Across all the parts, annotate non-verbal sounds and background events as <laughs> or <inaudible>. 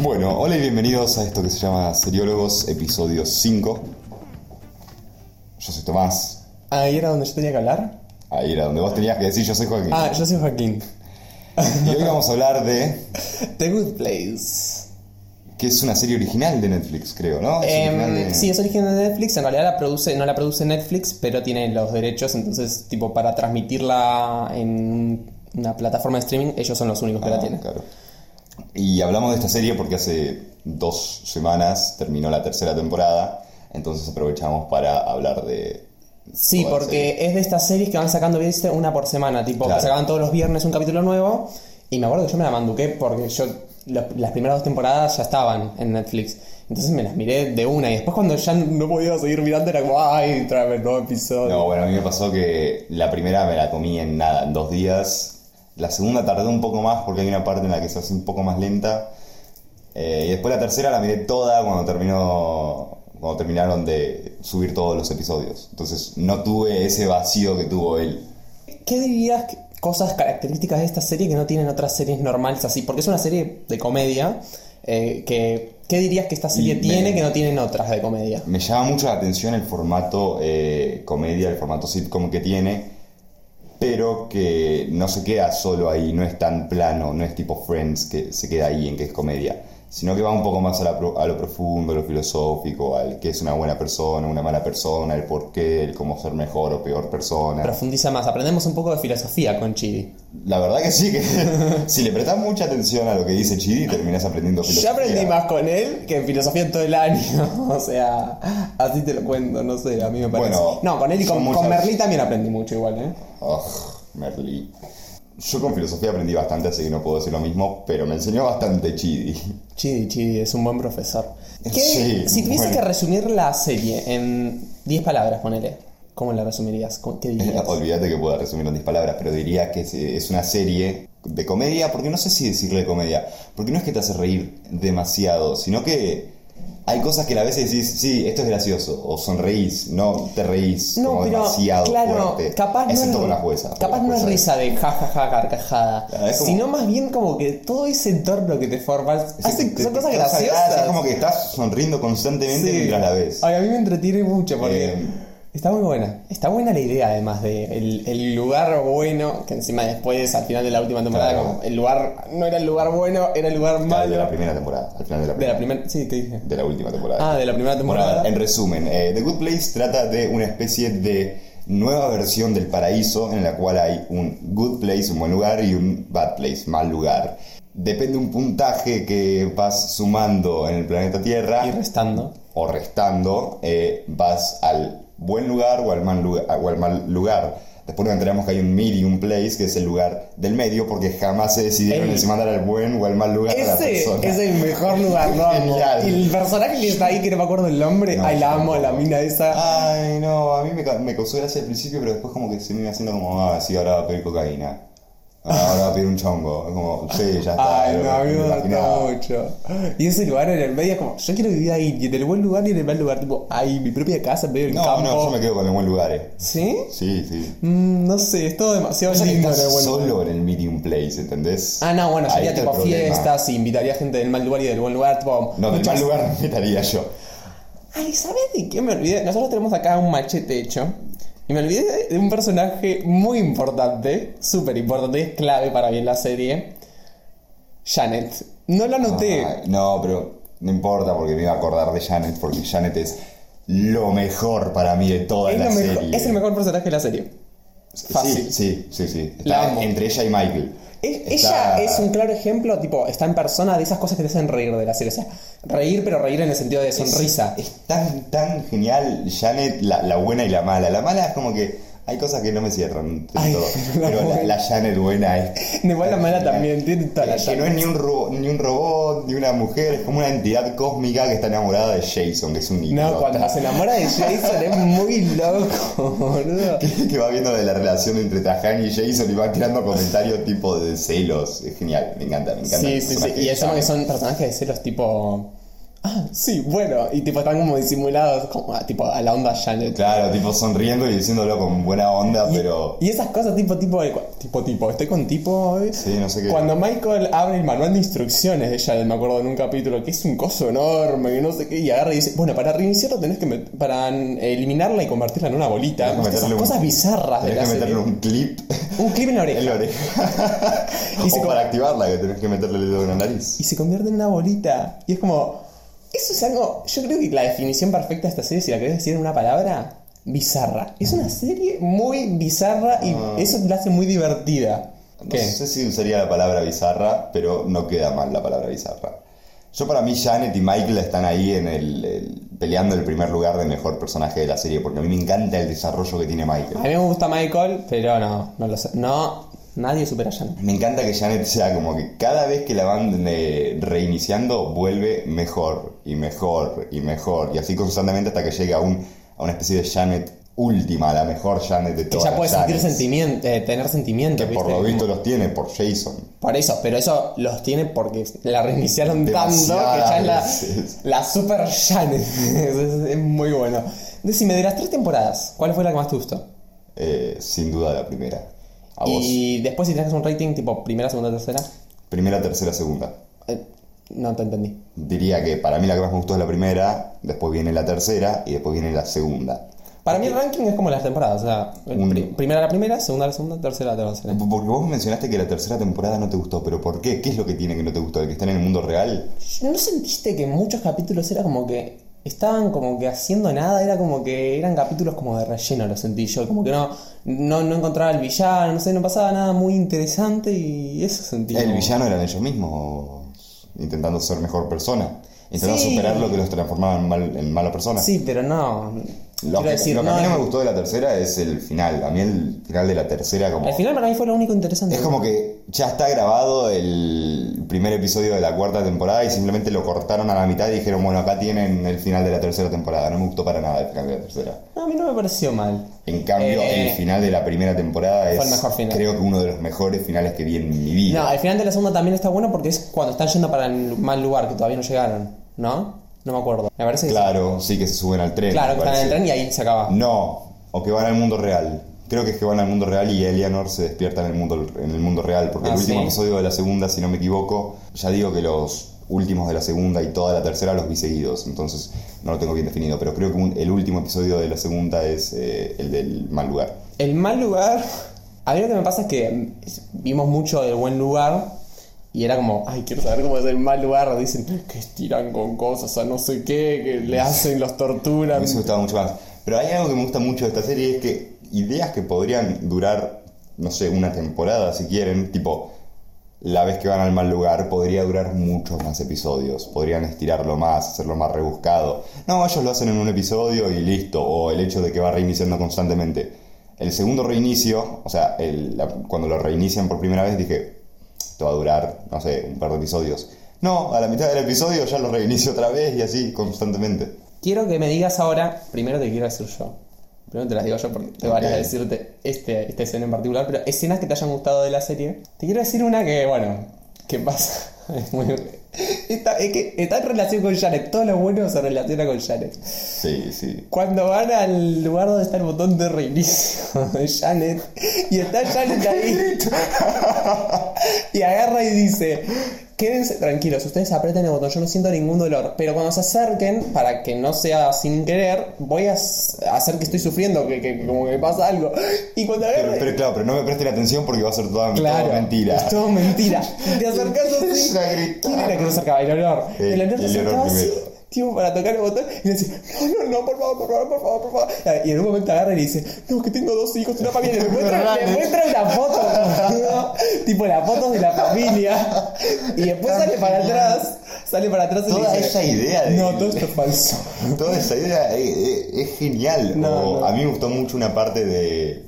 Bueno, hola y bienvenidos a esto que se llama Seriólogos, episodio 5. Yo soy Tomás. Ahí era donde yo tenía que hablar. Ahí era donde vos tenías que decir yo soy Joaquín. Ah, yo soy Joaquín. Y hoy vamos a hablar de. The Good Place. que es una serie original de Netflix, creo, ¿no? Es Em, original de- Sí, es original de Netflix. En realidad la produce, no la produce Netflix, pero tiene los derechos. Entonces, tipo, para transmitirla en una plataforma de streaming, ellos son los únicos que la Ah, tienen. claro. Y hablamos de esta serie porque hace dos semanas terminó la tercera temporada, entonces aprovechamos para hablar de. Sí, porque es de estas series que van sacando, viste, una por semana. Tipo, Claro. que sacaban todos los viernes un capítulo nuevo. Y me acuerdo que yo me la manduqué porque yo la- las primeras dos temporadas ya estaban en Netflix. Entonces me las miré de una y después cuando ya no podía seguir mirando era como, ay, tráeme el nuevo episodio. No, bueno, a mí me pasó que la primera me la comí en nada, en dos días. La segunda tardé un poco más porque hay una parte en la que se hace un poco más lenta. Eh, y después la tercera la miré toda cuando terminó cuando terminaron de subir todos los episodios. Entonces no tuve ese vacío que tuvo él. ¿Qué dirías que- cosas características de esta serie que no tienen otras series normales así? Porque es una serie de comedia. eh, que, ¿Qué dirías que esta serie me- tiene que no tienen otras de comedia? Me llama mucho la atención el formato eh, comedia, el formato sitcom que tiene, pero que no se queda solo ahí, no es tan plano, no es tipo Friends que se queda ahí en que es comedia, sino que va un poco más a, la a lo profundo, a lo filosófico, al que es una buena persona, una mala persona, el por qué, el cómo ser mejor o peor persona. Profundiza más. Aprendemos un poco de filosofía con Chidi. La verdad que sí, que <laughs> si le prestas mucha atención a lo que dice Chidi, terminas aprendiendo Yo filosofía. aprendí más con él que en filosofía en todo el año. <laughs> o sea, así te lo cuento, no sé, a mí me parece. Bueno, no, con él y con, muchas- con Merlí también aprendí mucho igual, ¿eh? Ugh, Merlí. Yo con filosofía aprendí bastante, así que no puedo decir lo mismo, pero me enseñó bastante Chidi. Chidi, Chidi, es un buen profesor. ¿Qué- Sí, si tuvieses bueno. que resumir la serie en 10 palabras, ponele, ¿cómo la resumirías? ¿Cómo- ¿Qué dirías? Olvídate que pueda resumir en 10 palabras, pero diría que es una serie de comedia, porque no sé si decirle comedia, porque no es que te hace reír demasiado, sino que hay cosas que a veces decís, sí, esto es gracioso, o sonreís, no te reís No, como pero demasiado claro, fuerte, capaz no es, con la jueza. capaz la no es risa de jajaja carcajada, Ah, como- sino más bien como que todo ese entorno que te formas es- hace- te- son cosas graciosas. Es como que estás sonriendo constantemente Sí. mientras la ves. Ay, a mí me entretiene mucho porque Eh, está muy buena. Está buena la idea además de el, el lugar bueno, que encima después al final de la última temporada Claro. como el lugar no era el lugar bueno, era el lugar Claro, malo. de la primera temporada, al final de la De primera. la primera, sí, ¿qué dije? de la última temporada. Ah, de la primera Bueno, temporada. en resumen, eh, The Good Place trata de una especie de nueva versión del paraíso en la cual hay un good place, un buen lugar, y un bad place, mal lugar. Depende un puntaje que vas sumando en el planeta Tierra y restando. o restando, eh, vas al buen lugar o al mal lugar. O al mal lugar. Después nos enteramos que hay un medium place, que es el lugar del medio, porque jamás se decidieron El- si mandar al buen o al mal lugar a la Ese persona. es el mejor lugar, <laughs> ¿no? Genial. Y el personaje que está ahí, que no me acuerdo el nombre, No, ay, la amo, tampoco. la mina esa. Ay, no, a mí me, me causó gracia al principio, pero después como que se me iba haciendo como, ah, sí, ahora va a pedir cocaína. Ah, Ahora pedir un chongo. Es como, sí, ya está. Ay, no, a mí me gustó mucho. Y ese lugar en el medio es como, yo quiero vivir ahí, y en el buen lugar y en el mal lugar, tipo, ay, mi propia casa en medio del No, campo. no, yo me quedo con el buen lugar. eh. ¿Sí? Sí, sí. Mm, no sé, es todo demasiado O sea que lindo en estás el buen lugar. solo en el medium place, ¿entendés? Ah, no, bueno, Ahí sería tipo fiestas y invitaría gente del mal lugar y del buen lugar, tipo. No, del mal lugar me estaría yo. Ay, ¿sabes de qué me olvidé? Nosotros tenemos acá un machete hecho. Y me olvidé de- un personaje muy importante, súper importante, es clave para bien la serie. Janet. No lo anoté. Ay, no, pero no importa porque me iba a acordar de Janet, porque Janet es lo mejor para mí de toda es, la mejor- serie. es el mejor personaje de la serie. Fácil. Sí, sí, sí, sí. La Está entre ella y Michael. Está- Ella es un claro ejemplo, tipo, está en persona de esas cosas que te hacen reír de la serie. O sea, reír, pero reír en el sentido de sonrisa. Es, es tan, tan genial Janet, la, la buena y la mala. La mala es como que hay cosas que no me cierran. Ay, todo, <laughs> la pero la, buena. la Janet buena es. Igual la mala genial. también, tiene toda la Que, que no es ni un, robot, ni un robot, ni una mujer, es como una entidad cósmica que está enamorada de Jason, que es un niño. No, cuando se enamora de Jason es muy loco, <laughs> boludo. que, que va viendo de la relación entre Tajani y Jason y va tirando comentarios tipo de celos. Es genial, me encanta, me encanta. Sí, sí, sí. Y encima que son personajes de celos tipo Ah, sí, bueno. Y tipo están como disimulados, como ah, tipo a la onda Janet. Claro, tipo sonriendo y diciéndolo con buena onda, pero. Y esas cosas tipo, tipo, de- tipo, tipo, estoy con tipo... eh. Sí, no sé qué. Cuando Michael abre el manual de instrucciones de Janet, me acuerdo en un capítulo, que es un coso enorme, que no sé qué, y agarra y dice, bueno, para reiniciarlo tenés que, para eliminarla y convertirla en una bolita. Tenés que Esas un- cosas bizarras de Tenés la que meterle serie. un clip Un clip en la oreja. <laughs> en la oreja. <laughs> Y o para activarla, que tenés que meterle el dedo en la nariz. y se convierte en una bolita. Y es como. Eso es algo. Yo creo que la definición perfecta de esta serie, si la querés decir en una palabra, bizarra. Es una serie muy bizarra y eso la hace muy divertida. No ¿Qué? sé si usaría la palabra bizarra, pero no queda mal la palabra bizarra. Yo para mí Janet y Michael están ahí en el, el- peleando el primer lugar de mejor personaje de la serie, porque a mí me encanta el desarrollo que tiene A Michael. mí me gusta Michael, pero no, no lo sé. No, nadie supera a Janet. Me encanta que Janet sea como que cada vez que la van eh, reiniciando vuelve mejor y mejor y mejor y así constantemente hasta que llega a, un, a una especie de Janet última, la mejor Janet de Que todas ya puede sentir sentimiento, eh, tener sentimientos, Que por ¿viste? lo visto los tiene por Jason. Por eso, pero eso los tiene porque la reiniciaron tanto que ya es la, la super Janet. <laughs> es, es muy bueno. Decime, de las tres temporadas, ¿cuál fue la que más te gustó? Eh, sin duda la primera. A vos. Y después si tenés un rating tipo primera, segunda, tercera, Primera, tercera, segunda. eh, no te entendí. Diría que para mí la que más me gustó es la primera, después viene la tercera y después viene la segunda. Para mí el ranking es como las temporadas, o sea, Un- primera la primera, segunda la segunda, tercera la tercera. Porque vos mencionaste que la tercera temporada no te gustó, pero ¿por qué? ¿Qué es lo que tiene que no te gustó? ¿El que está en el mundo real? ¿No sentiste que muchos capítulos era como que estaban como que haciendo nada? Era como que eran capítulos como de relleno, lo sentí yo. Como que no, no, no encontraba el villano, no sé, no pasaba nada muy interesante y eso sentí. El como- villano eran ellos mismos, intentando ser mejor persona, intentando Sí. superar lo que los transformaba en, mal- en mala persona. Sí, pero no. Lo, que, decir, lo que a mí no me es- gustó de la tercera es el final. A mí el final de la tercera como... Al final para mí fue lo único interesante. Es como que ya está grabado el primer episodio de la cuarta temporada y simplemente lo cortaron a la mitad y dijeron, bueno, acá tienen el final de la tercera temporada. No me gustó para nada el final de la tercera. No, a mí no me pareció mal. En cambio, Eh, el final de la primera temporada es fue el mejor final. creo que uno de los mejores finales que vi en mi vida. No, el final de la segunda también está bueno porque es cuando están yendo para el mal lugar, que todavía no llegaron, ¿no? No me acuerdo. Me parece que. Claro, sí que se suben al tren. Claro, me que están en el parece. tren y ahí se acaba. No, o que van al mundo real. Creo que es que van al mundo real y Eleanor se despierta en el mundo, en el mundo real. Porque Ah, el último ¿sí? episodio de la segunda, si no me equivoco, ya digo que los últimos de la segunda y toda la tercera los vi seguidos. Entonces no lo tengo bien definido. Pero creo que un- el último episodio de la segunda es eh, el del mal lugar. El mal lugar. A mí lo que me pasa es que vimos mucho del buen lugar y era como, ay, quiero saber cómo es el mal lugar. Dicen que estiran con cosas a no sé qué, que le hacen, los A torturan. mí me gustaba mucho más. Pero hay algo que me gusta mucho de esta serie, es que ideas que podrían durar, no sé, una temporada si quieren, tipo, la vez que van al mal lugar, podría durar muchos más episodios. Podrían estirarlo más, hacerlo más rebuscado. No, ellos lo hacen en un episodio y listo. O el hecho de que va reiniciando constantemente. El segundo reinicio, o sea, el- la- cuando lo reinician por primera vez, dije, esto va a durar, no sé, un par de episodios. No, a la mitad del episodio ya lo reinicio otra vez y así constantemente. Quiero que me digas ahora, primero te quiero decir yo. Primero te las digo yo porque te Ok. van a decirte este, esta escena en particular, pero escenas que te hayan gustado de la serie. Te quiero decir una que, bueno, que pasa. <laughs> Es muy. Está, es que está en relación con Janet. Todo lo bueno se relaciona con Janet. Sí, sí. Cuando van al lugar donde está el botón de reinicio de Janet y está Janet ahí <laughs> y agarra y dice quédense tranquilos, ustedes aprieten el botón, yo no siento ningún dolor, pero cuando se acerquen, para que no sea sin querer, voy a hacer que estoy sufriendo, que, que- que como que pasa algo. Y cuando Pero, agarra... pero claro, pero no me presten atención porque va a ser toda, Claro, toda mentira. Es todo mentira. Te acercas <laughs> así. ¿Quién era que se acercaba? El olor. Eh, el olor se el olor acercaba así, tipo para tocar el botón, y le decía, no, no, no, por favor, por favor, por favor, por favor. Y en un momento agarra y le dice, no, que tengo dos hijos, una familia. Le muestra, le muestra una foto, ¿no? tipo las fotos de la familia. Y después sale para atrás, sale para atrás y Toda le dice, esa idea de- No, todo esto es falso. Toda esa idea es, es- es genial. No, O no. A mí me gustó mucho una parte de,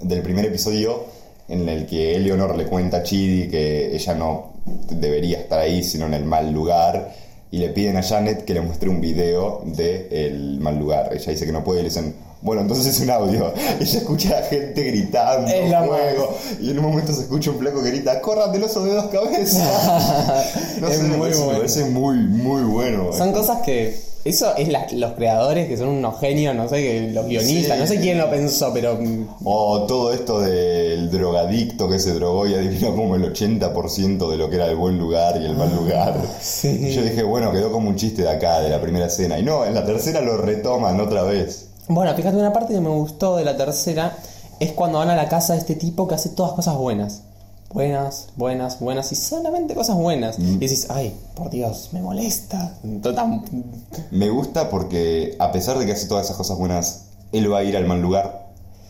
del primer episodio en el que Eleanor le cuenta a Chidi que ella no debería estar ahí, sino en el mal lugar. Y le piden a Janet que le muestre un video del mal lugar. Ella dice que no puede y le dicen, Bueno, entonces es un audio. <laughs> Ella escucha a gente gritando, Es lo fuego, y en un momento se escucha un flaco que grita, ¡corran del oso de dos cabezas! <laughs> no Es sé, me muy me bueno. parece muy, muy bueno. Son cosas que. Eso es la- los creadores que son unos genios, no sé, que los guionistas, Sí. no sé quién lo pensó, pero. mm, O todo esto del drogadicto que se drogó y adivinó como el 80% de lo que era el buen lugar y el mal lugar. Sí. Yo dije, bueno, quedó como un chiste de acá, de la primera escena. Y no, en la tercera lo retoman otra vez. Bueno, fíjate, una parte que me gustó de la tercera es cuando van a la casa de este tipo que hace todas cosas buenas. Buenas, buenas, buenas y solamente cosas buenas. Y dices, ay, por Dios, me molesta. Total- Me gusta porque, a pesar de que hace todas esas cosas buenas, él va a ir al mal lugar.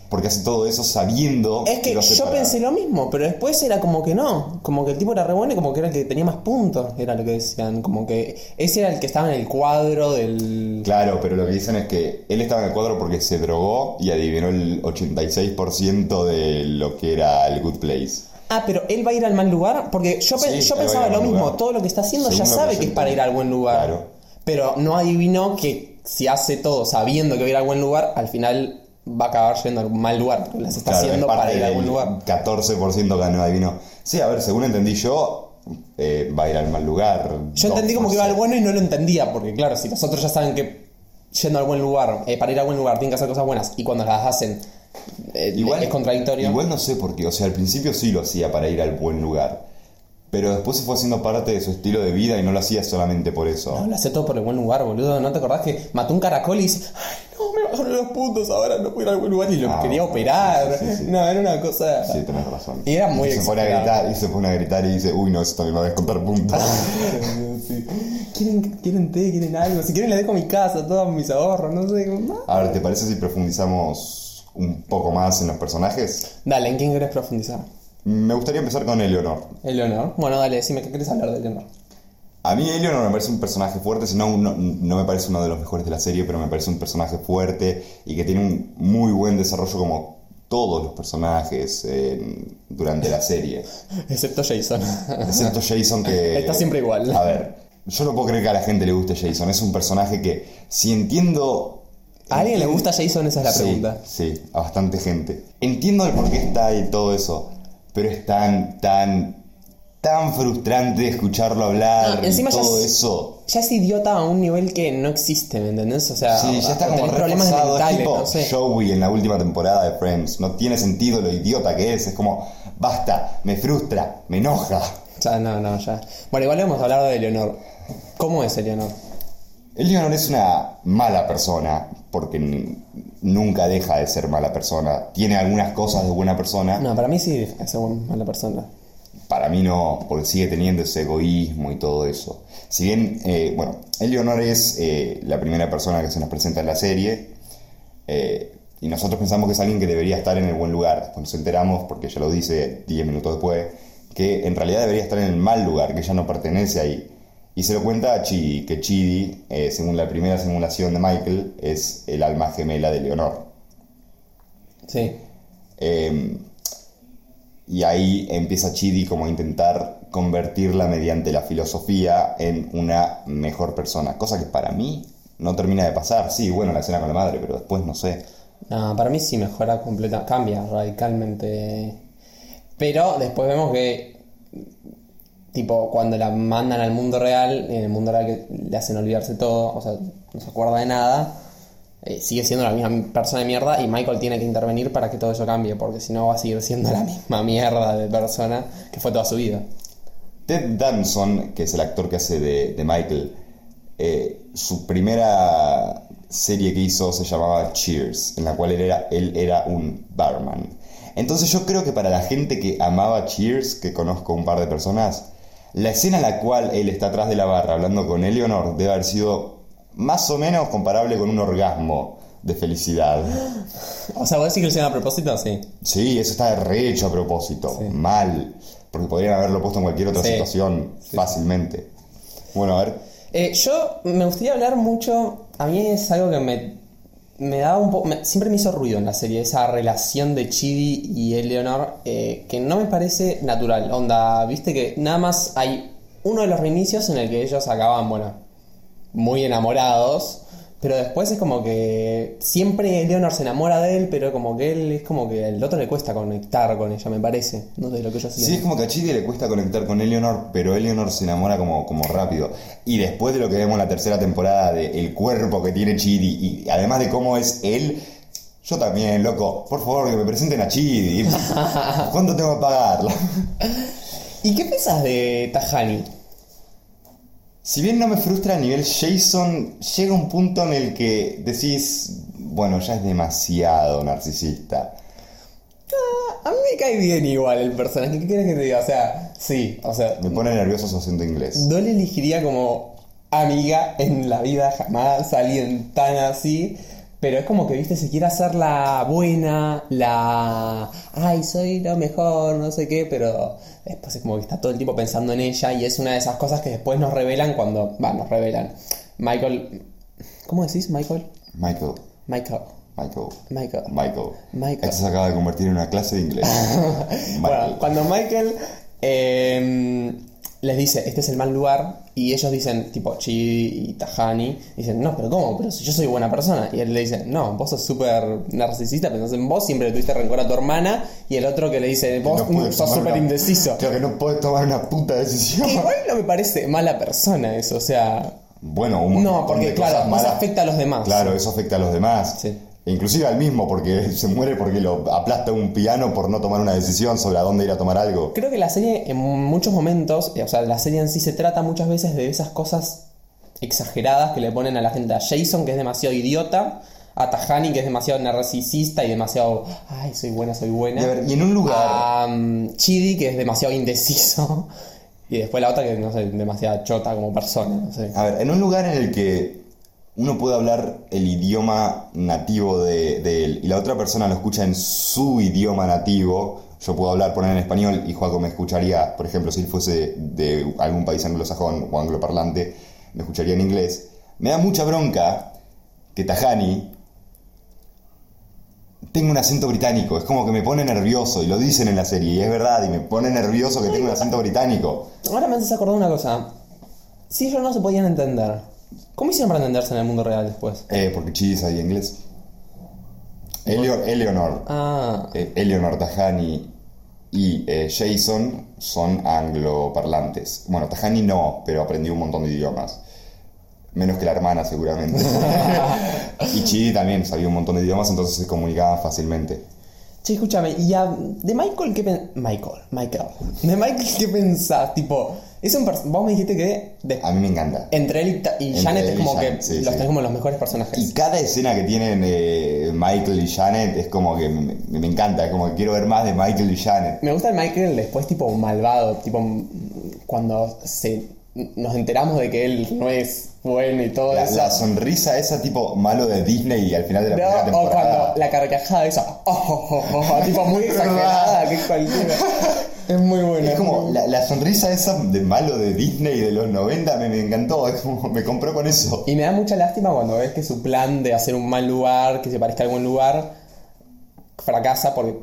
Porque hace todo eso sabiendo Es que hace yo pensé lo mismo, pero después era como que no. Como que el tipo era re bueno y como que era el que tenía más puntos, era lo que decían. Como que ese era el que estaba en el cuadro del. Claro, pero lo que dicen es que él estaba en el cuadro porque se drogó y adivinó el 86% de lo que era el Good Place. Ah, pero él va a ir al mal lugar. Porque yo, pe- yo pensaba lo mismo. lugar. Todo lo que está haciendo Según ya sabe que que es para ir al buen lugar. Claro. Pero no adivinó que si hace todo sabiendo que va a ir al buen lugar, al final va a acabar yendo al mal lugar. Las está Claro, haciendo para ir al del buen lugar. 14% que no adivinó. Sí, a ver, según entendí yo, eh, va a ir al mal lugar. Yo entendí como que iba al 2%. bueno y no lo entendía. Porque claro, si los otros ya saben que yendo al buen lugar, eh, para ir al buen lugar, tienen que hacer cosas buenas. Y cuando las hacen, eh, es contradictorio. Igual no sé por qué, o sea, al principio sí lo hacía para ir al buen lugar. Pero después se fue haciendo parte de su estilo de vida y no lo hacía solamente por eso. No, lo hace todo por el buen lugar, boludo. ¿No te acordás que mató un caracol y dice, ay, no, los puntos, ahora no puedo ir al buen lugar y lo Ah, quería operar? sí, sí, sí. No, era una cosa. Sí, tenés razón. Y era muy se pone a exagerado. gritar y se pone a gritar y dice, uy, no, esto me va a descontar puntos. <laughs> Sí. ¿Quieren, quieren té, quieren algo. Si quieren, les dejo mi casa, todos mis ahorros, no sé. ¿no? A ver, ¿te parece si profundizamos un poco más en los personajes? Dale, ¿en quién querés profundizar? Me gustaría empezar con Eleonor. Eleonor. Bueno, dale, decime, ¿qué querés hablar de Eleonor? A mí Eleonor me parece un personaje fuerte, si no, no, no me parece uno de los mejores de la serie, pero me parece un personaje fuerte y que tiene un muy buen desarrollo como todos los personajes eh, durante la serie. <laughs> Excepto Jason. Excepto Jason que... <laughs> Está siempre igual. A ver, yo no puedo creer que a la gente le guste Jason. Es un personaje que, si entiendo... ¿A alguien le gusta Jason? Esa es la Sí, pregunta. Sí, a bastante gente. Entiendo el por qué está y todo eso, pero es tan, tan, tan frustrante escucharlo hablar No, y encima ya todo es- eso. Ya es idiota a un nivel que no existe, ¿me entendés? O sea, Sí, ya está como problemas mentales, tipo no sé. Joey en la última temporada de Friends. No tiene sentido lo idiota que es. Es como, basta, me frustra, me enoja. Ya, no, no, ya. Bueno, igual hemos hablado de Eleonor. ¿Cómo es Eleonor? Eleanor es una mala persona, porque nunca deja de ser mala persona. Tiene algunas cosas de buena persona. No, para mí sí es una mala persona. Para mí no, porque sigue teniendo ese egoísmo y todo eso. Si bien, eh, bueno, Eleonor es eh, la primera persona que se nos presenta en la serie, eh, y nosotros pensamos que es alguien que debería estar en el buen lugar. Después nos enteramos, porque ella lo dice 10 minutos después, que en realidad debería estar en el mal lugar, que ella no pertenece ahí. Y se lo cuenta a Chidi, que Chidi, eh, según la primera simulación de Michael, es el alma gemela de Leonor. Sí. Y ahí empieza Chidi como a intentar convertirla mediante la filosofía en una mejor persona. Cosa que para mí no termina de pasar. Sí, bueno, la escena con la madre, pero después no sé. No, para mí sí mejora completa, cambia radicalmente. Pero después vemos que, tipo, cuando la mandan al mundo real, en el mundo real que le hacen olvidarse todo, o sea, no se acuerda de nada, eh, sigue siendo la misma persona de mierda y Michael tiene que intervenir para que todo eso cambie, porque si no va a seguir siendo la misma mierda de persona que fue toda su vida. Ted Danson, que es el actor que hace de, de Michael, eh, su primera serie que hizo se llamaba Cheers, en la cual él era, él era un barman. Entonces yo creo que para la gente que amaba Cheers, que conozco un par de personas, la escena en la cual él está atrás de la barra hablando con Eleanor debe haber sido más o menos comparable con un orgasmo de felicidad. <gasps> O sea, ¿vos decís que lo hicieron a propósito? Sí. Sí, eso está re hecho a propósito, Sí. mal, porque podrían haberlo puesto en cualquier otra Sí. situación fácilmente. Bueno, a ver. Eh, yo me gustaría hablar mucho. A mí es algo que me, me daba un poco. Siempre me hizo ruido en la serie, esa relación de Chidi y Eleanor, eh, que no me parece natural. Onda, viste que nada más hay uno de los reinicios en el que ellos acaban, bueno, muy enamorados, Pero después es como que siempre Leonor se enamora de él, pero como que él es como que al otro le cuesta conectar con ella, me parece. No sé lo que yo siento. Sí, es como que a Chidi le cuesta conectar con Eleanor, pero Eleanor se enamora como, como rápido. Y después de lo que vemos en la tercera temporada, de el cuerpo que tiene Chidi, y además de cómo es él, yo también, loco, por favor, que me presenten a Chidi. <laughs> ¿Cuánto tengo que pagarla? ¿Y qué piensas de Tajani? Si bien no me frustra a nivel Jason, llega un punto en el que decís, bueno, ya es demasiado narcisista. A mí me cae bien igual el personaje. ¿Qué quieres que te diga? O sea, sí, o sea, Me pone nervioso su acento inglés. no le elegiría como amiga en la vida jamás a alguien tan así. Pero es como que, viste, se quiere hacer la buena, la... Ay, soy lo mejor, no sé qué, pero después es como que está todo el tiempo pensando en ella y es una de esas cosas que después nos revelan cuando... Va, nos revelan. Michael... ¿Cómo decís, Michael? Michael, Michael. Michael, Michael. Michael. Michael. Esto se acaba de convertir en una clase de inglés. <laughs> Bueno, cuando Michael eh, les dice, este es el mal lugar, y ellos dicen, tipo, Chi y Tahani, dicen, no, pero ¿cómo? Pero si yo soy buena persona. Y él le dice, no, vos sos súper narcisista, pensás en vos, siempre le tuviste rencor a tu hermana, y el otro que le dice, vos No sos súper indeciso. Claro que no puedes tomar una puta decisión. Igual no me parece mala persona eso, o sea... Bueno, un No, porque de claro, cosas más afecta a los demás. Claro, eso afecta a los demás. Sí. Inclusive al mismo, porque <laughs> se muere porque lo aplasta un piano por no tomar una decisión sobre a dónde ir a tomar algo. Creo que la serie en muchos momentos, eh, o sea, la serie en sí se trata muchas veces de esas cosas exageradas que le ponen a la gente. A Jason, que es demasiado idiota. A Tahani, que es demasiado narcisista y demasiado. Ay, soy buena, soy buena. Y a ver, y en un lugar- A um, Chidi, que es demasiado indeciso. <laughs> Y después la otra, que no sé, demasiado chota como persona, no sé. A ver, en un lugar en el que uno puede hablar el idioma nativo de, él y la otra persona lo escucha en su idioma nativo, yo puedo hablar, poner en español y Joaco me escucharía, por ejemplo, si él fuese de algún país anglosajón o angloparlante, me escucharía en inglés. Me da mucha bronca que Tajani tenga un acento británico, es como que me pone nervioso y lo dicen en la serie y es verdad y me pone nervioso que tenga un acento británico. Ahora me haces acordar una cosa. Si ellos no se podían entender, ¿cómo hicieron para entenderse en el mundo real después? Eh, porque Chidi sabía inglés. Eleo- Eleonor, Ah, eh, Eleonor Tajani y eh, Jason son angloparlantes. Bueno, Tajani no, pero aprendió un montón de idiomas. Menos que la hermana, seguramente. <laughs> y Chidi también sabía un montón de idiomas, entonces se comunicaban fácilmente. Che, escúchame, y a, de Michael, ¿qué pen- Michael, Michael. De Michael, ¿qué pensás? Tipo, es un vos me dijiste que de- A mí me encanta. entre él y, Entre Janet él es como Janet, que sí, los sí. tenés como los mejores personajes. Y cada escena que tienen eh, Michael y Janet es como que me, me encanta, como que quiero ver más de Michael y Janet. Me gusta el Michael después tipo malvado, tipo cuando se nos enteramos de que él no es bueno y todo La, eso. la sonrisa esa tipo malo de Disney y al final de la primera No, o temporada. cuando la carcajada esa, oh, oh, oh, oh, tipo muy <laughs> exagerada, que cualquiera. <laughs> Es muy buena. Es como la, la sonrisa esa de malo de Disney de los 90 me, me encantó, es como me compró con eso. Y me da mucha lástima cuando ves que su plan de hacer un mal lugar, que se parezca a algún lugar, fracasa porque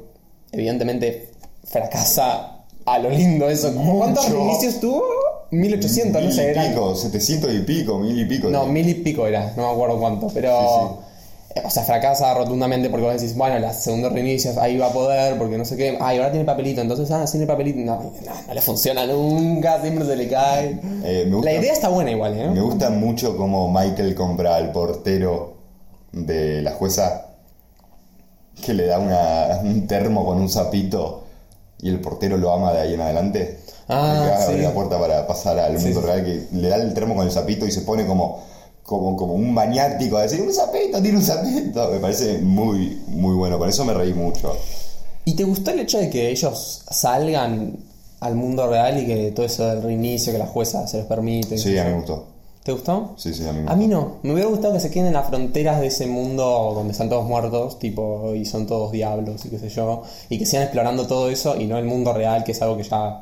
evidentemente fracasa a lo lindo eso. ¿Cuántos inicios tuvo? 1800, no Mil sé, y era. pico, 700 y pico, mil y pico. No, mil y pico era, no me acuerdo cuánto, pero... O sea, fracasa rotundamente porque vos decís, bueno, la segunda reinicio, ahí va a poder, porque no sé qué. Ay, ahora tiene papelito, entonces, ah, tiene papelito. No, no, no le funciona nunca, siempre se le cae. Eh, gusta- La idea está buena igual, ¿eh? Me gusta mucho como Michael compra al portero de la jueza que le da una- un termo con un sapito y el portero lo ama de ahí en adelante. Ah, Le abre sí. la puerta para pasar al mundo sí. real que le da el termo con el sapito y se pone como, como, como un maniático a decir un sapito, tiene un sapito. Me parece muy, muy bueno. Por eso me reí mucho. ¿Y te gustó el hecho de que ellos salgan al mundo real y que todo eso del reinicio, que la jueza se los permite? Sí, a mí me gustó. ¿Te gustó? Sí, sí, a mí me A mí no, me hubiera gustado que se queden en las fronteras de ese mundo donde están todos muertos, tipo, y son todos diablos y qué sé yo, y que sigan explorando todo eso y no el mundo real, que es algo que ya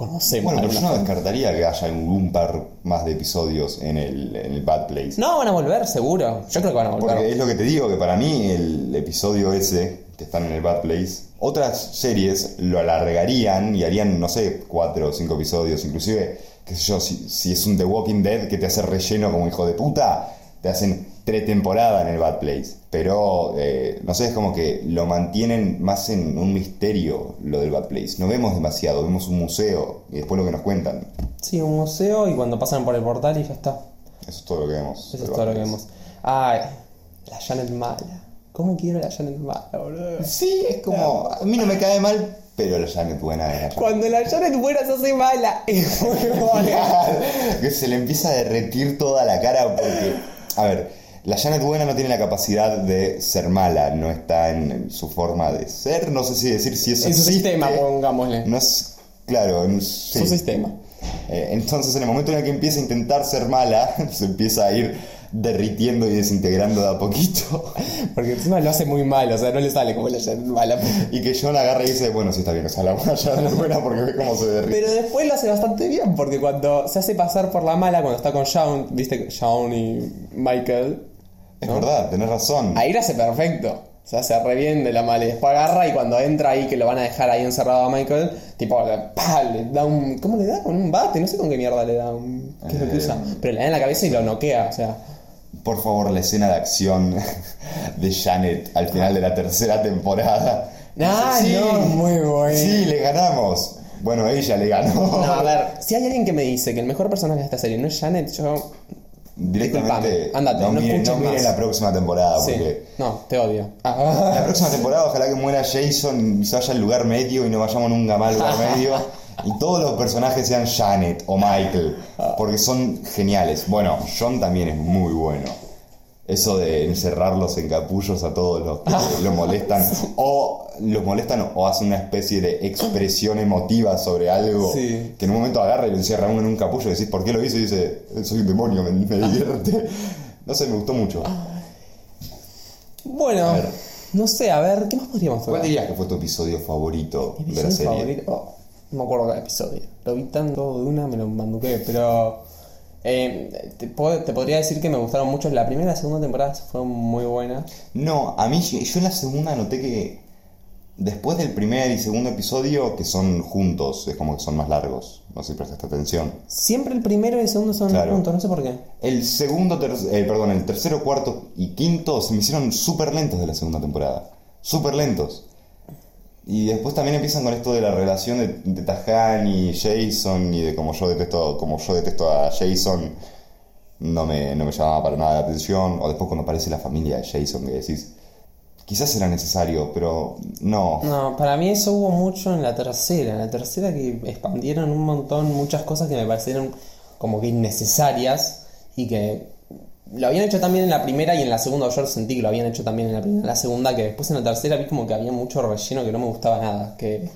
conocemos. Bueno, pero yo no descartaría que haya un par más de episodios en el, en el Bad Place. No, van a volver, seguro. Yo creo que van a volver. Porque es lo que te digo, que para mí el episodio ese, que están en el Bad Place, otras series lo alargarían y harían, no sé, cuatro o cinco episodios, inclusive, qué sé yo, si, si es un The Walking Dead que te hace relleno como hijo de puta, te hacen tres temporadas en el Bad Place. Pero, eh, no sé, es como que lo mantienen más en un misterio lo del Bad Place. No vemos demasiado, vemos un museo y después lo que nos cuentan. Sí, un museo y cuando pasan por el portal y ya está. Eso es todo lo que vemos. Eso es Bad todo lo que vemos. Ay, la Janet mala. ¿Cómo quiero la Janet mala, boludo? Sí, es como. A mí no me cae mal, pero la Janet buena Janet. Cuando la Janet buena se hace mala. <laughs> Es muy buena. <laughs> que se le empieza a derretir toda la cara porque. A ver, la Janet buena no tiene la capacidad de ser mala, no está en, en su forma de ser. No sé si decir si eso En su existe. sistema, pongámosle. No es. Claro, en sí. Su sistema. Eh, entonces, en el momento en el que empieza a intentar ser mala, <laughs> se empieza a ir derritiendo y desintegrando de a poquito. <laughs> Porque encima lo hace muy mal, o sea, no le sale como la Janet mala. Y que John agarra y dice, bueno, sí está bien, o sea, la buena Janet buena porque ve cómo se derrite. Pero después lo hace bastante bien, porque cuando se hace pasar por la mala, cuando está con Shaun, viste, Shaun y Michael, Es ¿no? verdad, tenés razón. ahí lo hace perfecto. O sea, se re bien de la mala. Y después agarra y cuando entra ahí, que lo van a dejar ahí encerrado a Michael, tipo, le, pa, le da un. ¿Cómo le da? Con un bate, no sé con qué mierda le da. Un, ¿Qué es lo que Eh. usa? Pero le da en la cabeza y lo noquea, o sea. Por favor, la escena de acción de Janet al final de la tercera temporada. Ah, Sí, no, muy bueno. Sí, le ganamos. Bueno, ella le ganó. No, a ver, si hay alguien que me dice que el mejor personaje de esta serie no es Janet, yo. Directamente. Andate, no miren, escuches miren más. la próxima temporada Sí. porque. No, te odio. Ah. La próxima <laughs> temporada ojalá que muera Jason y se vaya al lugar medio y no vayamos nunca más al lugar <laughs> medio. Y todos los personajes sean Janet o Michael. Porque son geniales. Bueno, John también es muy bueno. Eso de encerrarlos en capullos a todos los que lo molestan. O los molestan o hacen una especie de expresión emotiva sobre algo. Sí. Que en un momento agarra y lo encierra a uno en un capullo y decís, ¿por qué lo hizo? Y dice, soy un demonio, me, me divierte. No sé, me gustó mucho. Bueno, no sé, a ver, ¿qué más podríamos ¿Cuál tocar? dirías que fue tu episodio favorito de la serie? favorito. Oh, no me acuerdo cada episodio. Lo vi tanto de una, me lo manduqué, pero. Eh, te, te podría decir que me gustaron mucho. La primera y la segunda temporada fueron muy buenas. No, a mí yo en la segunda noté que después del primer y segundo episodio, que son juntos, es como que son más largos. No sé si prestaste atención. Siempre el primero y el segundo son Claro. juntos, no sé por qué. El segundo, ter- eh, perdón, el tercero, cuarto y quinto se me hicieron súper lentos de la segunda temporada. Súper lentos. Y después también empiezan con esto de la relación de, de y Jason y de como yo detesto, como yo detesto a Jason, no me, no me llamaba para nada la atención. O después cuando aparece la familia de Jason que decís, quizás era necesario, pero no. No, para mí eso hubo mucho en la tercera. En la tercera que expandieron un montón, muchas cosas que me parecieron como que innecesarias y que lo habían hecho también en la primera y en la segunda. Yo sentí que lo habían hecho también en la primera en la segunda, que después en la tercera vi como que había mucho relleno que no me gustaba nada. Que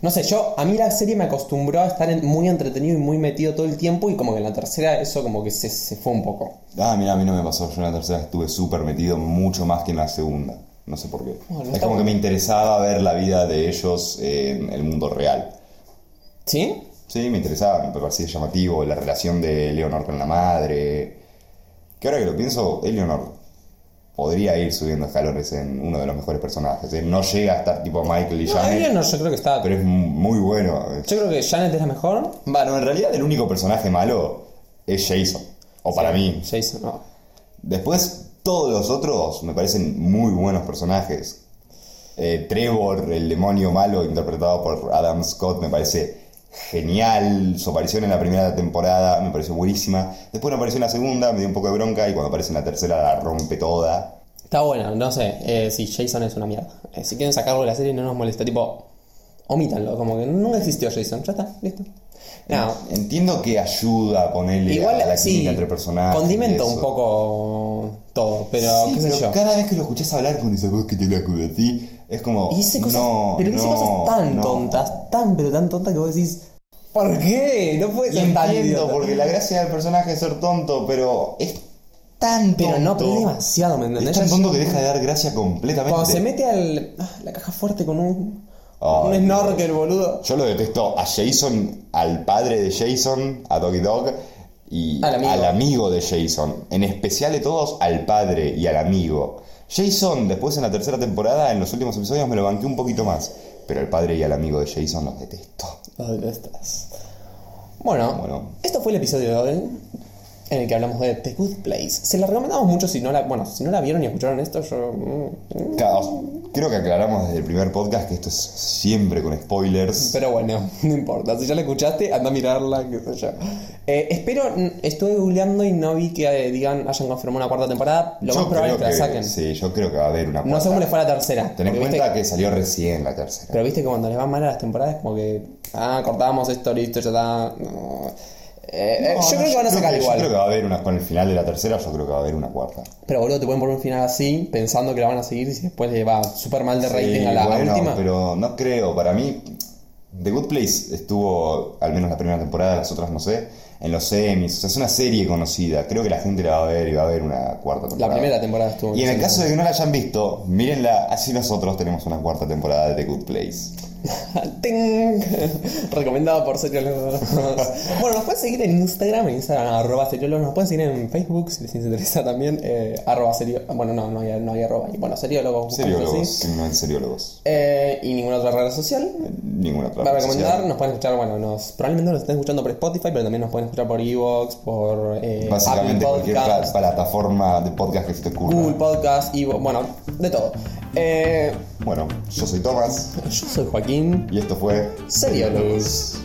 no sé, yo a mí la serie me acostumbró a estar en- muy entretenido y muy metido todo el tiempo y como que en la tercera eso como que se, se fue un poco. Ah, mira, a mí no me pasó. Yo en la tercera estuve súper metido, mucho más que en la segunda. No sé por qué. Bueno, es como que me interesaba ver la vida de ellos en el mundo real. ¿Sí? Sí, me interesaba, me parecía llamativo la relación de Leonor con la madre. Que ahora que lo pienso, Eleanor podría ir subiendo escalones en uno de los mejores personajes. ¿eh? No llega a estar tipo Michael y No, Janet, Eleanor yo creo que está. pero es muy bueno. Yo creo que Janet es la mejor. Bueno, en realidad el único personaje malo es Jason. O para mí. Jason, no. Después, todos los otros me parecen muy buenos personajes. Eh, Trevor, el demonio malo, interpretado por Adam Scott, me parece genial. Su aparición en la primera temporada me pareció buenísima. Después no apareció en la segunda, me dio un poco de bronca. Y cuando aparece en la tercera, la rompe toda. Está bueno, no sé. Eh, sí, Jason es una mierda. Eh, si quieren sacarlo de la serie, no nos molesta. Tipo, omítanlo, como que nunca existió Jason. Ya está, listo. No, Entiendo que ayuda a ponerle igual a la sí, química entre personajes. condimento y un poco todo, pero Sí, qué sé pero yo. cada vez que lo escuchás hablar con esa voz que te la ti, es como. Y cosas, no, pero dice no, cosas tan no. tontas, tan pero tan tontas que vos decís, ¿por qué? No puede ser tan entiendo, porque la gracia del personaje es ser tonto, pero es tan tonto. Pero no, pero es demasiado, ¿me entendés? Es tan tonto que deja de dar gracia completamente. Cuando se mete al, ah, la caja fuerte con un, un snorkel, boludo. Yo lo detesto a Jason, al padre de Jason, a Doggy Dog, y Al amigo. amigo de Jason. En especial de todos, al padre y al amigo. Jason, después en la tercera temporada, en los últimos episodios, me lo banqué un poquito más. Pero al padre y al amigo de Jason los detesto. Lo detestas. Bueno, Bueno. esto fue el episodio de hoy. En el que hablamos de The Good Place. Se la recomendamos mucho si no la, bueno, si no la vieron y escucharon esto, yo... mm. Claro, creo que aclaramos desde el primer podcast que esto es siempre con spoilers. Pero bueno, <laughs> no importa. Si ya la escuchaste, anda a mirarla, qué sé yo. Eh, espero, estuve googleando y no vi que eh, digan, hayan confirmado una cuarta temporada. Lo más yo probable creo es que la que, saquen. sí, yo creo que va a haber una No sé cuarta. cómo le fue la tercera. Ten en cuenta que salió recién la tercera. Pero viste que cuando les va mal a las temporadas, como que. Ah, cortábamos esto, listo, ya está. No. Eh, eh, No, yo no, creo que van a sacar igual. Yo creo que va a haber una, con el final de la tercera, yo creo que va a haber una cuarta. Pero boludo, te pueden poner un final así, pensando que la van a seguir y si después le va súper mal de rating Sí, a la bueno, última. pero no creo. Para mí, The Good Place estuvo, al menos la primera temporada, las otras no sé, en los semis. O sea, es una serie conocida. Creo que la gente la va a ver y va a haber una cuarta temporada. La primera temporada estuvo. Y en el caso de que no la hayan visto, mírenla, así nosotros tenemos una cuarta temporada de The Good Place. ¡Ting! <laughs> Recomendado por Seriólogos. bueno, nos pueden seguir en Instagram, en Instagram, arroba Seriólogos. Nos pueden seguir en Facebook, si les interesa también, eh, arroba serio... Bueno, no, no hay, no hay arroba. Bueno, Seriólogos. Seriólogos, no en seriólogos. Eh, y ninguna otra red social. Ninguna otra. Para recomendar, social. nos pueden escuchar, bueno, nos, probablemente nos estén escuchando por Spotify, pero también nos pueden escuchar por Evox, por eh, Básicamente Apple cualquier Podcast, plataforma de podcast que se te ocurra. Google Podcast, y bueno, de todo. Eh, Bueno, yo soy Tomás yo soy Joaquín. y esto fue Seriólogos.